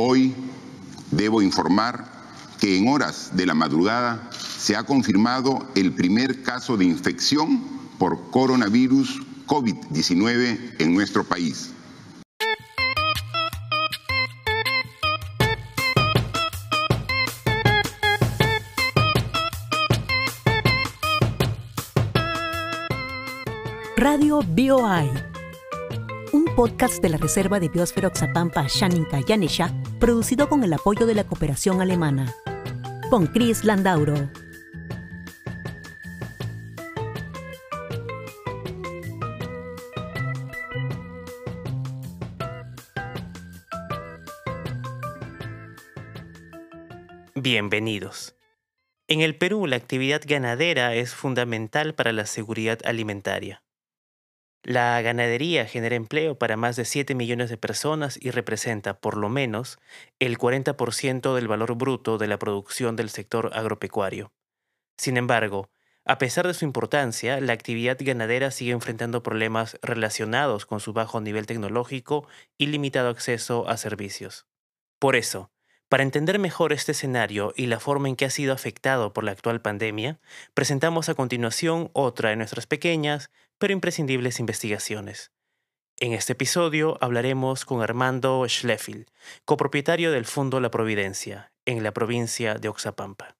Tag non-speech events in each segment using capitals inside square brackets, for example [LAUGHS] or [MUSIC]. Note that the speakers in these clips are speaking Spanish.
Hoy debo informar que en horas de la madrugada se ha confirmado el primer caso de infección por coronavirus COVID-19 en nuestro país. Radio BioI, un podcast de la Reserva de Biosfera Oxapampa Shaninka Yanesha, producido con el apoyo de la cooperación alemana. Con Chris Landauro. Bienvenidos. En el Perú, la actividad ganadera es fundamental para la seguridad alimentaria. La ganadería genera empleo para más de 7 millones de personas y representa, por lo menos, el 40% del valor bruto de la producción del sector agropecuario. Sin embargo, a pesar de su importancia, la actividad ganadera sigue enfrentando problemas relacionados con su bajo nivel tecnológico y limitado acceso a servicios. Por eso, para entender mejor este escenario y la forma en que ha sido afectado por la actual pandemia, presentamos a continuación otra de nuestras pequeñas pero imprescindibles investigaciones. En este episodio hablaremos con Armando Schleffel, copropietario del Fondo La Providencia, en la provincia de Oxapampa.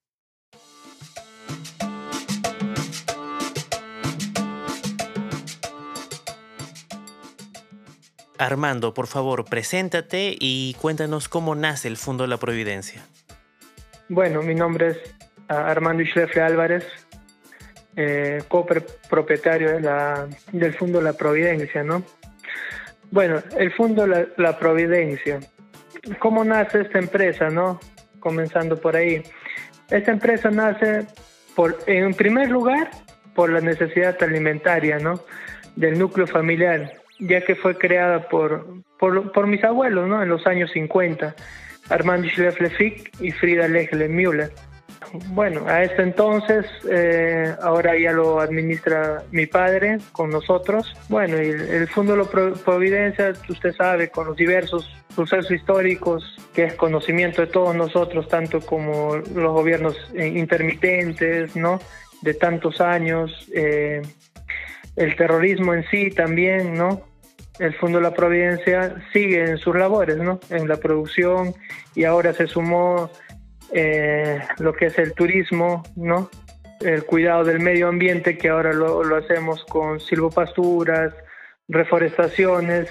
Armando, por favor, preséntate y cuéntanos cómo nace el Fondo la Providencia. Bueno, mi nombre es ah, Armando Schlefle Álvarez, eh, copropietario de del Fondo La Providencia, ¿no? Bueno, el Fondo La, Providencia. ¿Cómo nace esta empresa, no? Comenzando por ahí. Esta empresa nace, por, en primer lugar, por la necesidad alimentaria, ¿no? Del núcleo familiar ya que fue creada por, por, mis abuelos ¿no? en los años 50, Armando Schlefle y Frida Lechle Müller. Bueno, a este entonces, eh, ahora ya lo administra mi padre con nosotros. Bueno, y el, Fondo de la Providencia, usted sabe, con los diversos sucesos históricos, que es conocimiento de todos nosotros, tanto como los gobiernos eh, intermitentes, ¿no? De tantos años, eh, el terrorismo en sí también, ¿no? El Fondo de la Providencia sigue en sus labores, ¿no? En la producción y ahora se sumó eh, lo que es el turismo, ¿no? El cuidado del medio ambiente que ahora lo, hacemos con silvopasturas, reforestaciones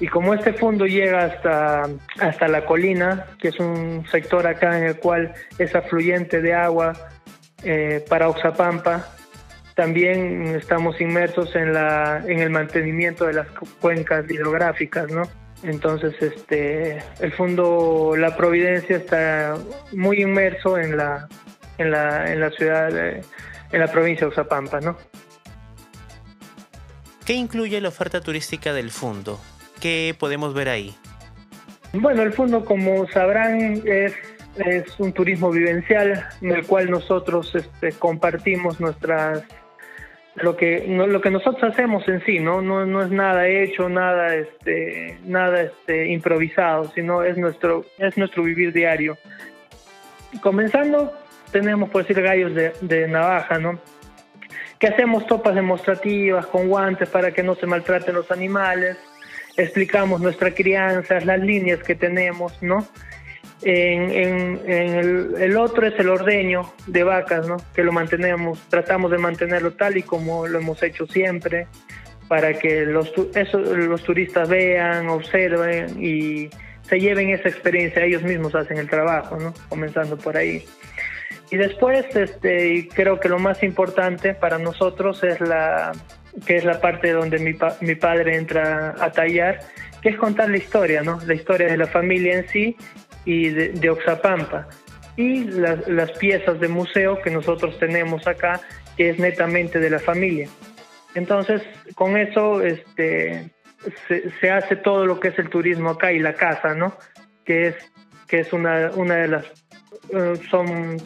y como este fondo llega hasta, hasta la colina, que es un sector acá en el cual es afluyente de agua eh, para Oxapampa, también estamos inmersos en, la, en el mantenimiento de las cuencas hidrográficas, ¿no? Entonces, este, el Fondo La Providencia está muy inmerso en la, en la, en la ciudad, en la provincia de Oxapampa, ¿no? ¿Qué incluye la oferta turística del fondo? ¿Qué podemos ver ahí? Bueno, el fondo, como sabrán, es es un turismo vivencial en el cual nosotros este, compartimos nuestras lo que lo que nosotros hacemos en sí no no, no es nada hecho nada este nada este improvisado sino es nuestro es nuestro vivir diario. Comenzando tenemos por decir gallos de, de navaja no que hacemos topas demostrativas con guantes para que no se maltraten los animales. Explicamos nuestra crianza las líneas que tenemos no en, el, otro es el ordeño de vacas, ¿no? que lo mantenemos, tratamos de mantenerlo tal y como lo hemos hecho siempre, para que los, los turistas vean, observen y se lleven esa experiencia, ellos mismos hacen el trabajo, ¿no? comenzando por ahí. Y después, este, creo que lo más importante para nosotros es la, que es la parte donde mi, mi padre entra a tallar, que es contar la historia, ¿no? La historia de la familia en sí y de, Oxapampa. Y las, piezas de museo que nosotros tenemos acá, que es netamente de la familia. Entonces, con eso este, se, hace todo lo que es el turismo acá y la casa, ¿no? Que es, que es una, una de las... Eh, son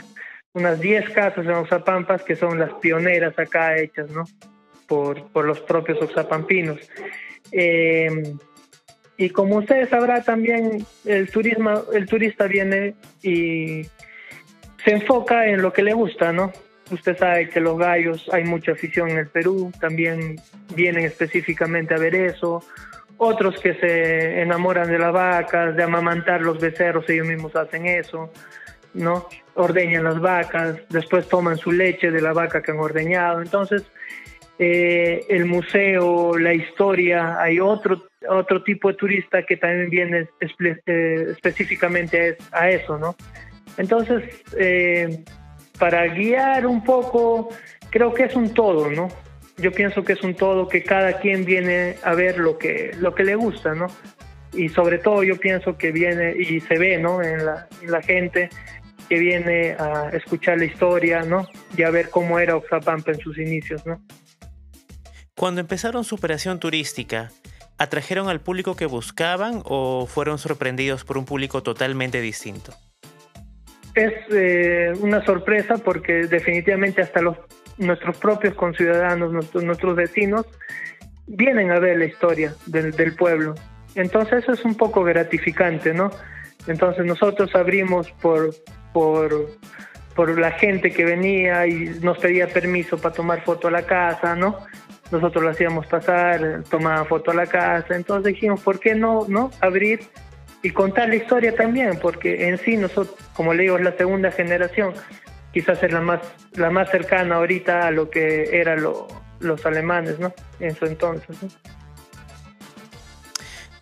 unas 10 casas en Oxapampas que son las pioneras acá hechas, ¿no? Por, por los propios oxapampinos. Eh, Y como ustedes sabrá también, el turismo, el turista viene y se enfoca en lo que le gusta, ¿no? Usted sabe que los gallos, hay mucha afición en el Perú, también vienen específicamente a ver eso. Otros que se enamoran de las vacas, de amamantar los becerros, ellos mismos hacen eso, ¿no? Ordeñan las vacas, después toman su leche de la vaca que han ordeñado. Entonces, eh, el museo, la historia, hay otro, otro tipo de turista que también viene eh, específicamente a eso, ¿no? Entonces, eh, para guiar un poco, creo que es un todo, ¿no? Yo pienso que es un todo, que cada quien viene a ver lo que, lo que le gusta, ¿no? Y sobre todo yo pienso que viene y se ve, ¿no? En la, en la gente que viene a escuchar la historia, ¿no? Y a ver cómo era Oxapampa en sus inicios, ¿no? Cuando empezaron su operación turística, ¿atrajeron al público que buscaban o fueron sorprendidos por un público totalmente distinto? Es eh, una sorpresa porque definitivamente hasta nuestros propios conciudadanos, nuestros, vecinos, vienen a ver la historia del, del pueblo. Entonces eso es un poco gratificante, ¿no? Entonces nosotros abrimos por, por, por la gente que venía y nos pedía permiso para tomar foto a la casa, ¿no? Nosotros lo hacíamos pasar, tomaba foto a la casa, entonces dijimos, ¿por qué no, no abrir y contar la historia también? Porque en sí nosotros, como le digo, es la segunda generación, quizás es la más, la más cercana ahorita a lo que eran los alemanes, ¿no? En su entonces.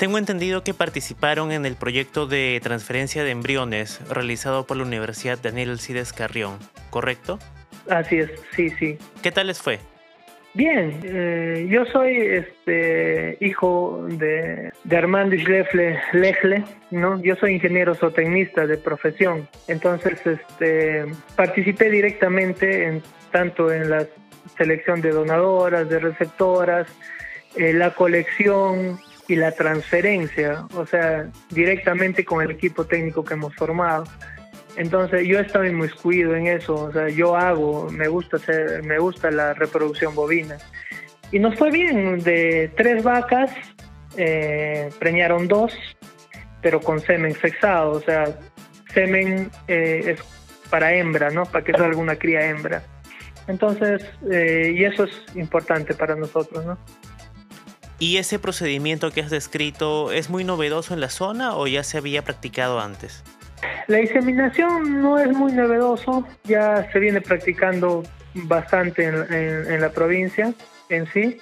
Tengo entendido que participaron en el proyecto de transferencia de embriones realizado por la Universidad Daniel Alcides Carrión, ¿correcto? Así es, sí, sí. ¿Qué tal les fue? Bien, eh, yo soy este hijo de, Armando Schlefle Lechle, ¿no? Yo soy ingeniero zootecnista de profesión. Entonces, este participé directamente en tanto en la selección de donadoras, de receptoras, eh, la colección y la transferencia, o sea, directamente con el equipo técnico que hemos formado. Entonces yo estaba inmiscuido en eso, o sea, yo hago, me gusta hacer, me gusta la reproducción bovina. Y nos fue bien, de tres vacas, eh, preñaron dos, pero con semen sexado, o sea, semen eh, es para hembra, ¿no? Para que salga una cría hembra. Entonces, eh, y eso es importante para nosotros, ¿no? ¿Y ese procedimiento que has descrito es muy novedoso en la zona o ya se había practicado antes? La inseminación no es muy novedoso, ya se viene practicando bastante en, la provincia en sí.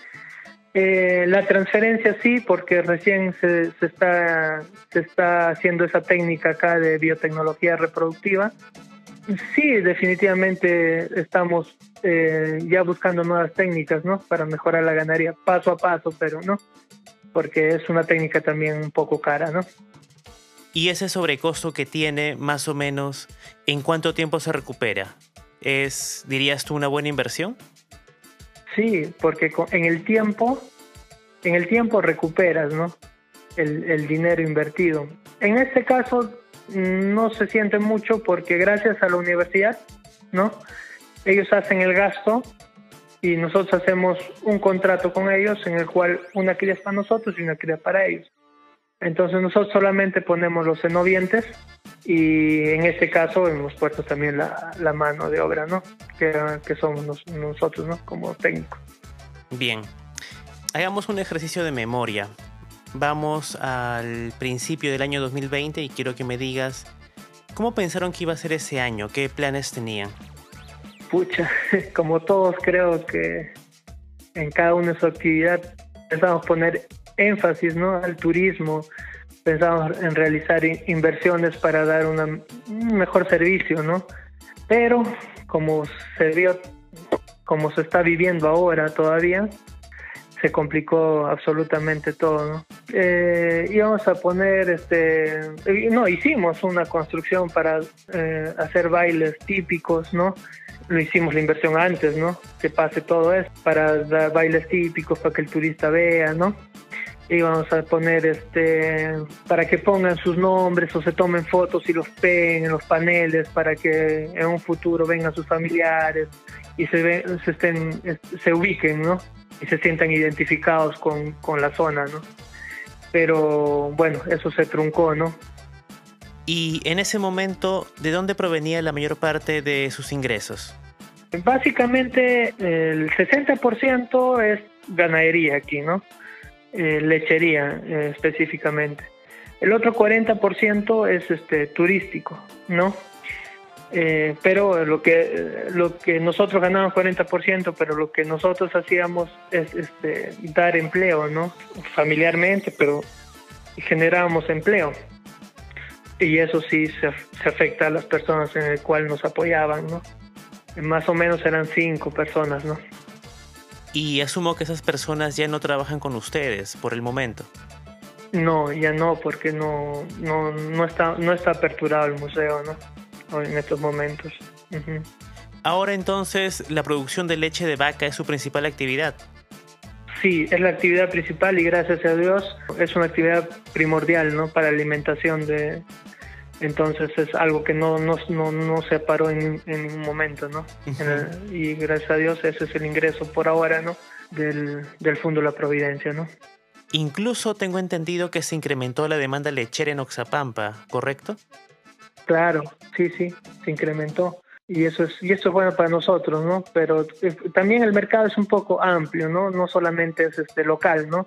Eh, la transferencia sí, porque recién se, está, haciendo esa técnica acá de biotecnología reproductiva. Sí, definitivamente estamos eh, ya buscando nuevas técnicas, ¿no? Para mejorar la ganadería paso a paso, pero no, porque es una técnica también un poco cara, ¿no? Y ese sobrecosto que tiene, más o menos, ¿en cuánto tiempo se recupera? ¿Es, dirías tú, una buena inversión? Sí, porque en el tiempo, en el tiempo recuperas, ¿no? El, dinero invertido. En este caso no se siente mucho porque gracias a la universidad, ¿no? Ellos hacen el gasto y nosotros hacemos un contrato con ellos en el cual una cría es para nosotros y una cría para ellos. Entonces nosotros solamente ponemos los cenobientes y en este caso hemos puesto también la, mano de obra, ¿no? Que, que somos nosotros, ¿no? Como técnicos. Bien, hagamos un ejercicio de memoria. Vamos al principio del año 2020 y quiero que me digas cómo pensaron que iba a ser ese año, qué planes tenían. Pucha, [LAUGHS] como todos creo que en cada una de su actividad pensamos poner énfasis ¿no? al turismo, pensamos en realizar inversiones para dar un mejor servicio, ¿no? Pero como se vio, como se está viviendo ahora todavía, se complicó absolutamente todo, ¿no? Eh, íbamos a poner, este, no, hicimos una construcción para eh, hacer bailes típicos, ¿no? Lo hicimos la inversión antes, ¿no? Que pase todo eso, para dar bailes típicos, para que el turista vea, ¿no? Íbamos a poner este para que pongan sus nombres o se tomen fotos y los peguen en los paneles para que en un futuro vengan sus familiares y se se estén se ubiquen no y se sientan identificados con, con la zona no pero bueno, eso se truncó, ¿no? Y en ese momento, ¿de dónde provenía la mayor parte de sus ingresos? Básicamente el 60% es ganadería aquí, ¿no? Eh, lechería eh, específicamente. El otro 40% es este turístico, ¿no? Eh, pero lo que lo que nosotros ganamos 40%, pero lo que nosotros hacíamos es este, dar empleo, ¿no? Familiarmente, pero generábamos empleo. Y eso sí se, se afecta a las personas en el cual nos apoyaban, ¿no? Más o menos eran cinco personas, ¿no? Y asumo que esas personas ya no trabajan con ustedes por el momento. No, ya no, porque no, no, no, está, no está aperturado el museo, ¿no? en estos momentos. Ahora entonces, la producción de leche de vaca es su principal actividad. Sí, es la actividad principal y gracias a Dios es una actividad primordial ¿no? para alimentación de... Entonces es algo que no, no, no, se paró en, en ningún momento, ¿no? y gracias a Dios ese es el ingreso por ahora, ¿no? Del, del Fondo de la Providencia, ¿no? Incluso tengo entendido que se incrementó la demanda lechera en Oxapampa, ¿correcto? Claro, sí, sí, se incrementó y eso es y eso es bueno para nosotros, ¿no? Pero eh, también el mercado es un poco amplio, ¿no? No solamente es este local, ¿no?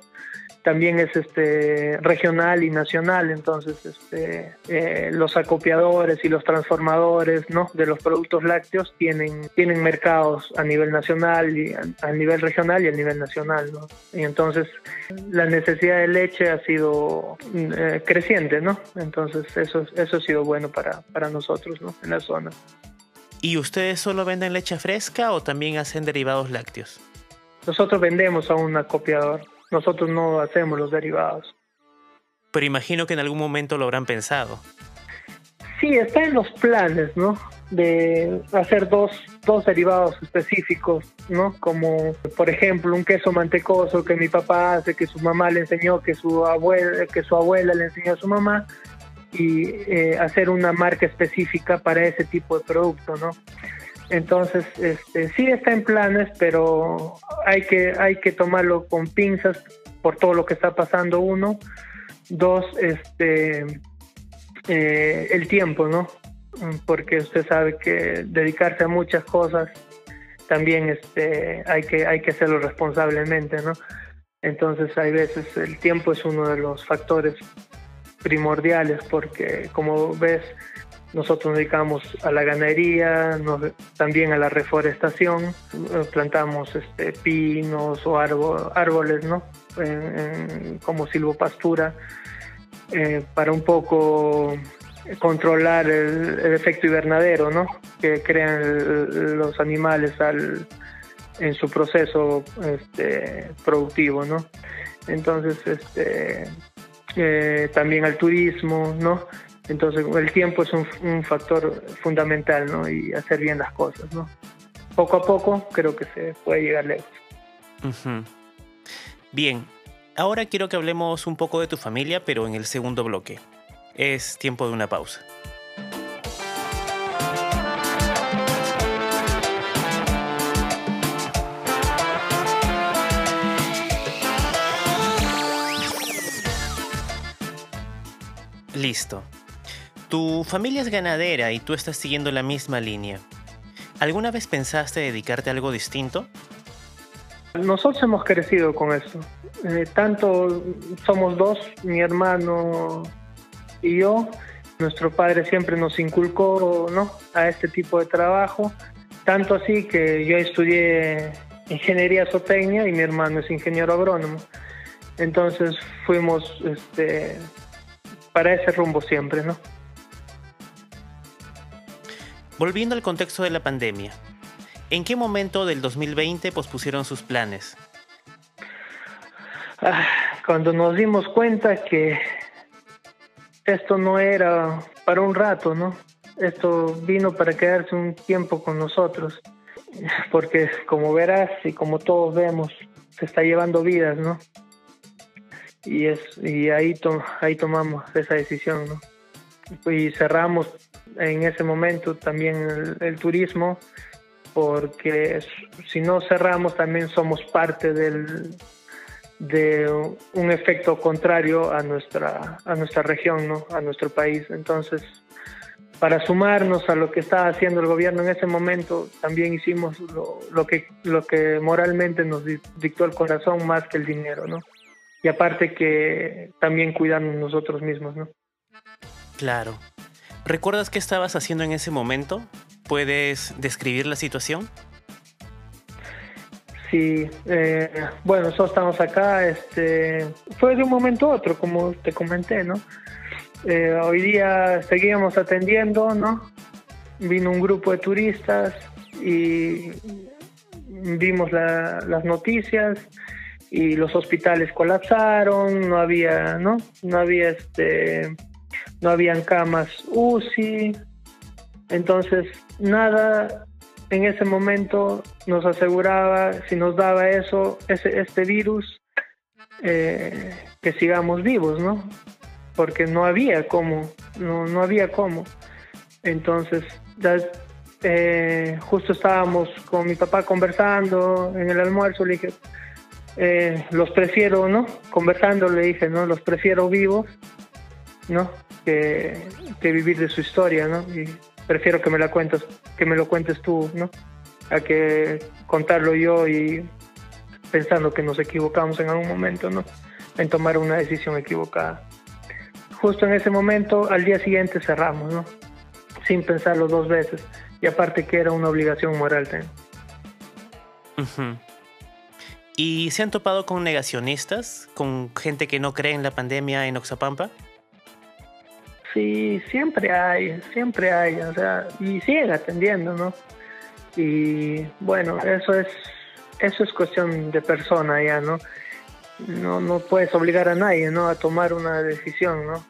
También es este regional y nacional, entonces este, eh, los acopiadores y los transformadores ¿no? de los productos lácteos tienen, tienen mercados a nivel nacional, y a, nivel regional y a nivel nacional. ¿no? Y entonces la necesidad de leche ha sido eh, creciente, ¿no? entonces eso, eso ha sido bueno para, para nosotros ¿no? en la zona. ¿Y ustedes solo venden leche fresca o también hacen derivados lácteos? Nosotros vendemos a un acopiador. Nosotros no hacemos los derivados. Pero imagino que en algún momento lo habrán pensado. Sí, está en los planes, ¿no? De hacer dos, dos derivados específicos, ¿no? Como, por ejemplo, un queso mantecoso que mi papá hace, que su mamá le enseñó, que su abuela, que su abuela le enseñó a su mamá, y eh, hacer una marca específica para ese tipo de producto, ¿no? Entonces, este, sí está en planes, pero hay que, hay que tomarlo con pinzas por todo lo que está pasando, uno. Dos, este, eh, el tiempo, ¿no? Porque usted sabe que dedicarse a muchas cosas también este, hay, que, hay que hacerlo responsablemente, ¿no? Entonces, hay veces el tiempo es uno de los factores primordiales porque, como ves, nosotros nos dedicamos a la ganadería, también a la reforestación, eh, plantamos este, pinos o árboles, ¿no? como silvopastura, eh, para un poco controlar el, efecto invernadero, ¿no? Que crean los animales al, en su proceso este, productivo, ¿no? Entonces, este, eh, también al turismo, ¿no? Entonces el tiempo es un, factor fundamental, ¿no? Y hacer bien las cosas, ¿no? Poco a poco creo que se puede llegar lejos. Bien, ahora quiero que hablemos un poco de tu familia, pero en el segundo bloque. Es tiempo de una pausa. Listo. Tu familia es ganadera y tú estás siguiendo la misma línea. ¿Alguna vez pensaste dedicarte a algo distinto? Nosotros hemos crecido con eso. Eh, tanto somos dos, mi hermano y yo. Nuestro padre siempre nos inculcó ¿no? a este tipo de trabajo. Tanto así que yo estudié ingeniería zootecnia y mi hermano es ingeniero agrónomo. Entonces fuimos este, para ese rumbo siempre, ¿no? Volviendo al contexto de la pandemia, ¿en qué momento del 2020 pospusieron sus planes? Ah, cuando nos dimos cuenta que esto no era para un rato, ¿no? Esto vino para quedarse un tiempo con nosotros, porque como verás y como todos vemos, se está llevando vidas, ¿no? Y, es, y ahí, ahí tomamos esa decisión, ¿no? Y cerramos en ese momento también el, turismo, porque si no cerramos también somos parte del, de un efecto contrario a nuestra, a nuestra región, ¿no? a nuestro país. Entonces, para sumarnos a lo que estaba haciendo el gobierno en ese momento, también hicimos lo, lo, que, lo que moralmente nos dictó el corazón más que el dinero, ¿no? Y aparte que también cuidarnos nosotros mismos, ¿no? Claro. ¿Recuerdas qué estabas haciendo en ese momento? ¿Puedes describir la situación? Sí, eh, bueno, nosotros estamos acá, este, fue de un momento a otro, como te comenté, ¿no? Eh, hoy día seguíamos atendiendo, ¿no? Vino un grupo de turistas y vimos las noticias y los hospitales colapsaron, no había, ¿no? No había este no habían camas UCI. Entonces, nada en ese momento nos aseguraba, si nos daba eso, ese, este virus, eh, que sigamos vivos, ¿no? Porque no había cómo, no, no había cómo. Entonces, eh, justo estábamos con mi papá conversando en el almuerzo, le dije, eh, los prefiero, ¿no? Conversando le dije, ¿no? Los prefiero vivos, ¿no? Que, que vivir de su historia, ¿no? Y prefiero que me la cuentes, que me lo cuentes tú, ¿no? A que contarlo yo y pensando que nos equivocamos en algún momento, ¿no? En tomar una decisión equivocada. Justo en ese momento, al día siguiente cerramos, ¿no? Sin pensarlo dos veces. Y aparte que era una obligación moral. Uh ¿Y se han topado con negacionistas? ¿Con gente que no cree en la pandemia en Oxapampa? Sí, siempre hay, siempre hay, o sea, y siguen atendiendo, ¿no? Y bueno, eso es, eso es cuestión de persona ya, ¿no? No, no puedes obligar a nadie, ¿no? A tomar una decisión, ¿no?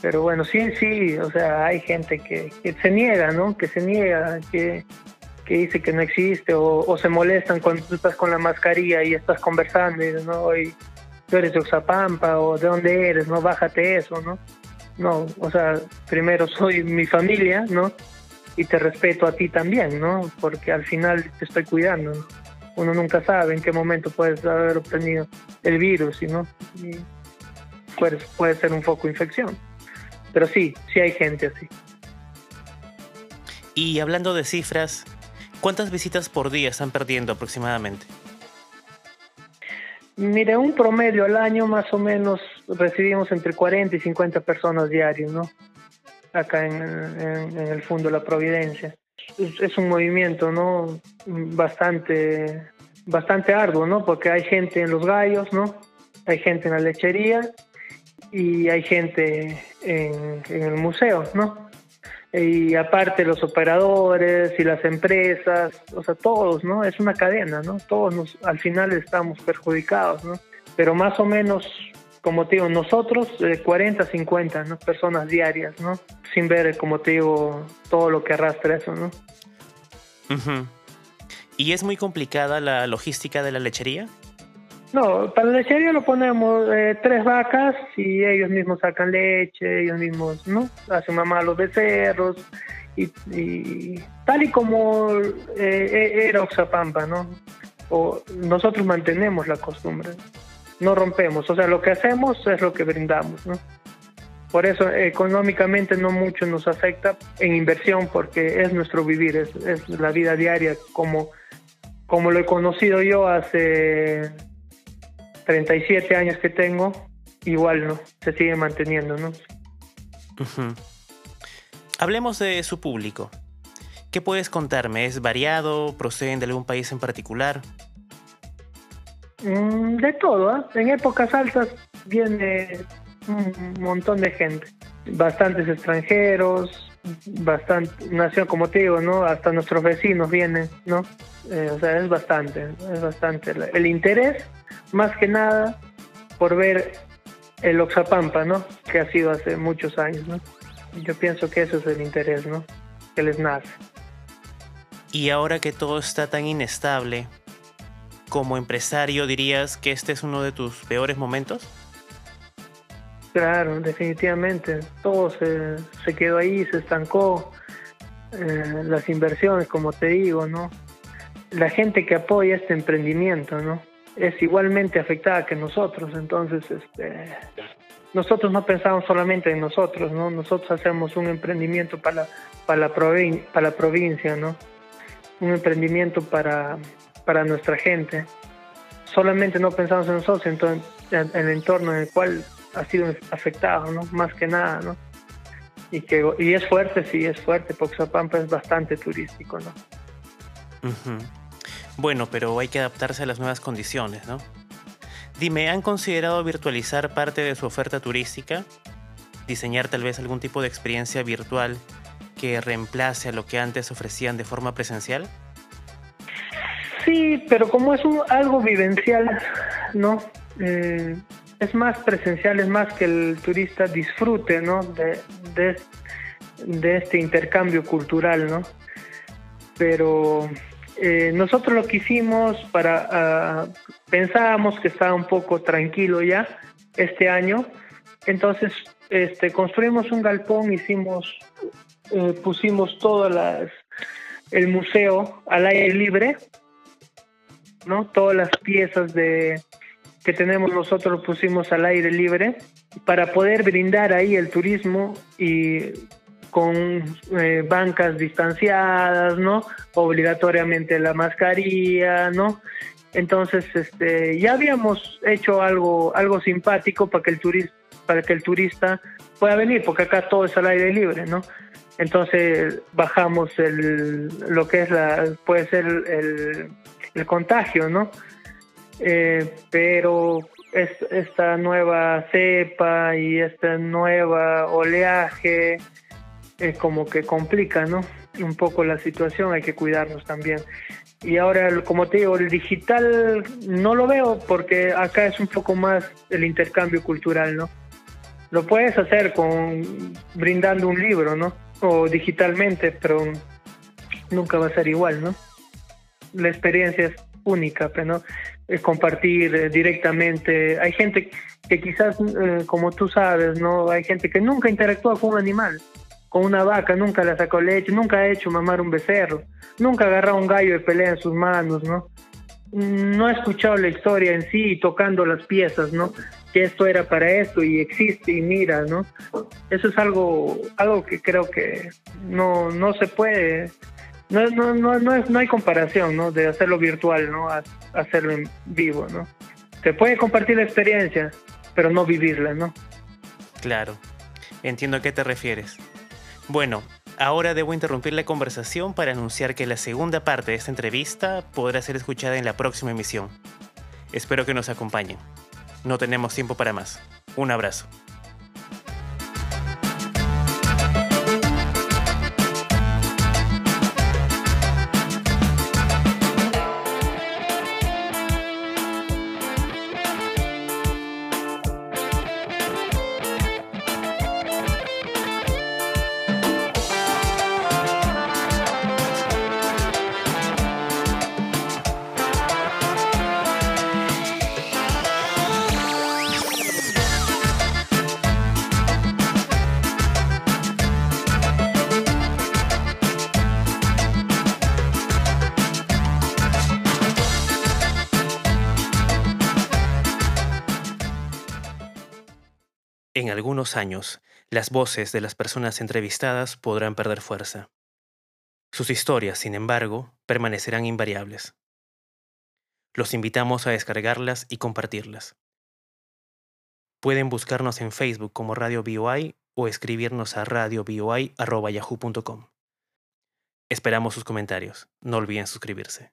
Pero bueno, sí, sí, o sea, hay gente que, que se niega, ¿no? Que se niega, que, que dice que no existe o, se molestan cuando tú estás con la mascarilla y estás conversando y no, y tú eres de Oxapampa o de dónde eres, no, bájate eso, ¿no? No, o sea, primero soy mi familia, ¿no? Y te respeto a ti también, ¿no? Porque al final te estoy cuidando, Uno nunca sabe en qué momento puedes haber obtenido el virus, ¿no? Y puede, puede ser un foco de infección. Pero sí, sí hay gente así. Y hablando de cifras, ¿Cuántas visitas por día están perdiendo aproximadamente? Mire, un promedio al año más o menos recibimos entre 40 y 50 personas diarios, ¿no? Acá en, el Fondo La Providencia. Es, un movimiento, ¿no? Bastante, bastante arduo, ¿no? Porque hay gente en los gallos, ¿no? Hay gente en la lechería y hay gente en, en el museo, ¿no? y aparte los operadores y las empresas, o sea, todos, ¿no? Es una cadena, ¿no? Todos nos, al final estamos perjudicados, ¿no? Pero más o menos, como te digo, nosotros 40, 50, ¿no? Personas diarias, ¿no? Sin ver, como te digo, todo lo que arrastra eso, ¿no? ¿Y es muy complicada la logística de la lechería? No, para la lechería lo ponemos eh, tres vacas y ellos mismos sacan leche, ellos mismos, ¿no? Hacen mamá los becerros y, tal y como eh, e, era Oxapampa, ¿no? O nosotros mantenemos la costumbre, no rompemos, o sea, lo que hacemos es lo que brindamos, ¿no? Por eso económicamente no mucho nos afecta en inversión porque es nuestro vivir, es, es la vida diaria como, como lo he conocido yo hace 37 años que tengo, igual no, se sigue manteniendo, ¿no? Hablemos de su público. ¿Qué puedes contarme? ¿Es variado? ¿Proceden de algún país en particular? Mm, de todo, ¿eh? En épocas altas viene un montón de gente, bastantes extranjeros, bastante, nació como te digo, ¿no? Hasta nuestros vecinos vienen, ¿no? Eh, o sea, es bastante, es bastante. El interés más que nada por ver el Oxapampa, ¿no? Que ha sido hace muchos años, ¿no? Yo pienso que eso es el interés, ¿no? Que les nace. Y ahora que todo está tan inestable, como empresario dirías que este es uno de tus peores momentos? Claro, definitivamente. Todo se, se quedó ahí, se estancó. Eh, las inversiones, como te digo, ¿no? La gente que apoya este emprendimiento, ¿no? es igualmente afectada que nosotros, entonces este, nosotros no pensamos solamente en nosotros, ¿no? Nosotros hacemos un emprendimiento para, para, la, para la provincia, ¿no? Un emprendimiento para, para nuestra gente. Solamente no pensamos en nosotros, en, en el entorno en el cual ha sido afectado, ¿no? Más que nada, ¿no? Y, que, y es fuerte, sí, es fuerte, porque Zapampa es bastante turístico, ¿no? Bueno, pero hay que adaptarse a las nuevas condiciones, ¿no? Dime, ¿han considerado virtualizar parte de su oferta turística? ¿Diseñar tal vez algún tipo de experiencia virtual que reemplace a lo que antes ofrecían de forma presencial? Sí, pero como es algo vivencial, ¿no? Eh, es más presencial, es más que el turista disfrute, ¿no? De, de, este intercambio cultural, ¿no? Pero eh, nosotros lo que hicimos para, ah, pensábamos que estaba un poco tranquilo ya este año, entonces este, construimos un galpón, hicimos, eh, pusimos todo las, el museo al aire libre, ¿no? Todas las piezas de, que tenemos nosotros pusimos al aire libre para poder brindar ahí el turismo y con eh, bancas distanciadas, ¿no? Obligatoriamente la mascarilla, ¿no? Entonces, este, ya habíamos hecho algo, algo simpático para que el turista, para que el turista pueda venir, porque acá todo es al aire libre, ¿no? Entonces bajamos el, lo que es la, puede ser el, el contagio, ¿no? Eh, pero esta nueva cepa y esta nueva oleaje eh, como que complica, ¿no? Un poco la situación, hay que cuidarnos también. Y ahora, como te digo, el digital no lo veo porque acá es un poco más el intercambio cultural, ¿no? Lo puedes hacer con brindando un libro, ¿no? O digitalmente, pero nunca va a ser igual, ¿no? La experiencia es única, pero ¿no? compartir eh, directamente. Hay gente que quizás, eh, como tú sabes, no, hay gente que nunca interactúa con un animal, con una vaca, nunca la sacó leche, nunca ha hecho mamar un becerro, nunca ha agarrado un gallo de pelea en sus manos, ¿no? No ha escuchado la historia en sí, tocando las piezas, ¿no? Que esto era para esto y existe y mira, ¿no? Eso es algo, algo que creo que no, no se puede no, no, no, no, no hay comparación, ¿no? De hacerlo virtual, ¿no? A, hacerlo en vivo, ¿no? Se puede compartir la experiencia, pero no vivirla, ¿no? Claro, entiendo a qué te refieres. Bueno, ahora debo interrumpir la conversación para anunciar que la segunda parte de esta entrevista podrá ser escuchada en la próxima emisión. Espero que nos acompañen. No tenemos tiempo para más. Un abrazo. En algunos años, las voces de las personas entrevistadas podrán perder fuerza. Sus historias, sin embargo, permanecerán invariables. Los invitamos a descargarlas y compartirlas. Pueden buscarnos en Facebook como Radio BOI o escribirnos a radioboi.yahoo.com. Esperamos sus comentarios. No olviden suscribirse.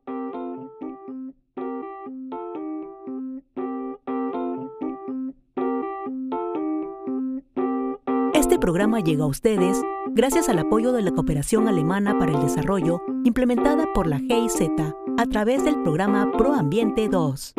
Programa llega a ustedes gracias al apoyo de la Cooperación Alemana para el Desarrollo implementada por la GIZ a través del programa ProAmbiente 2.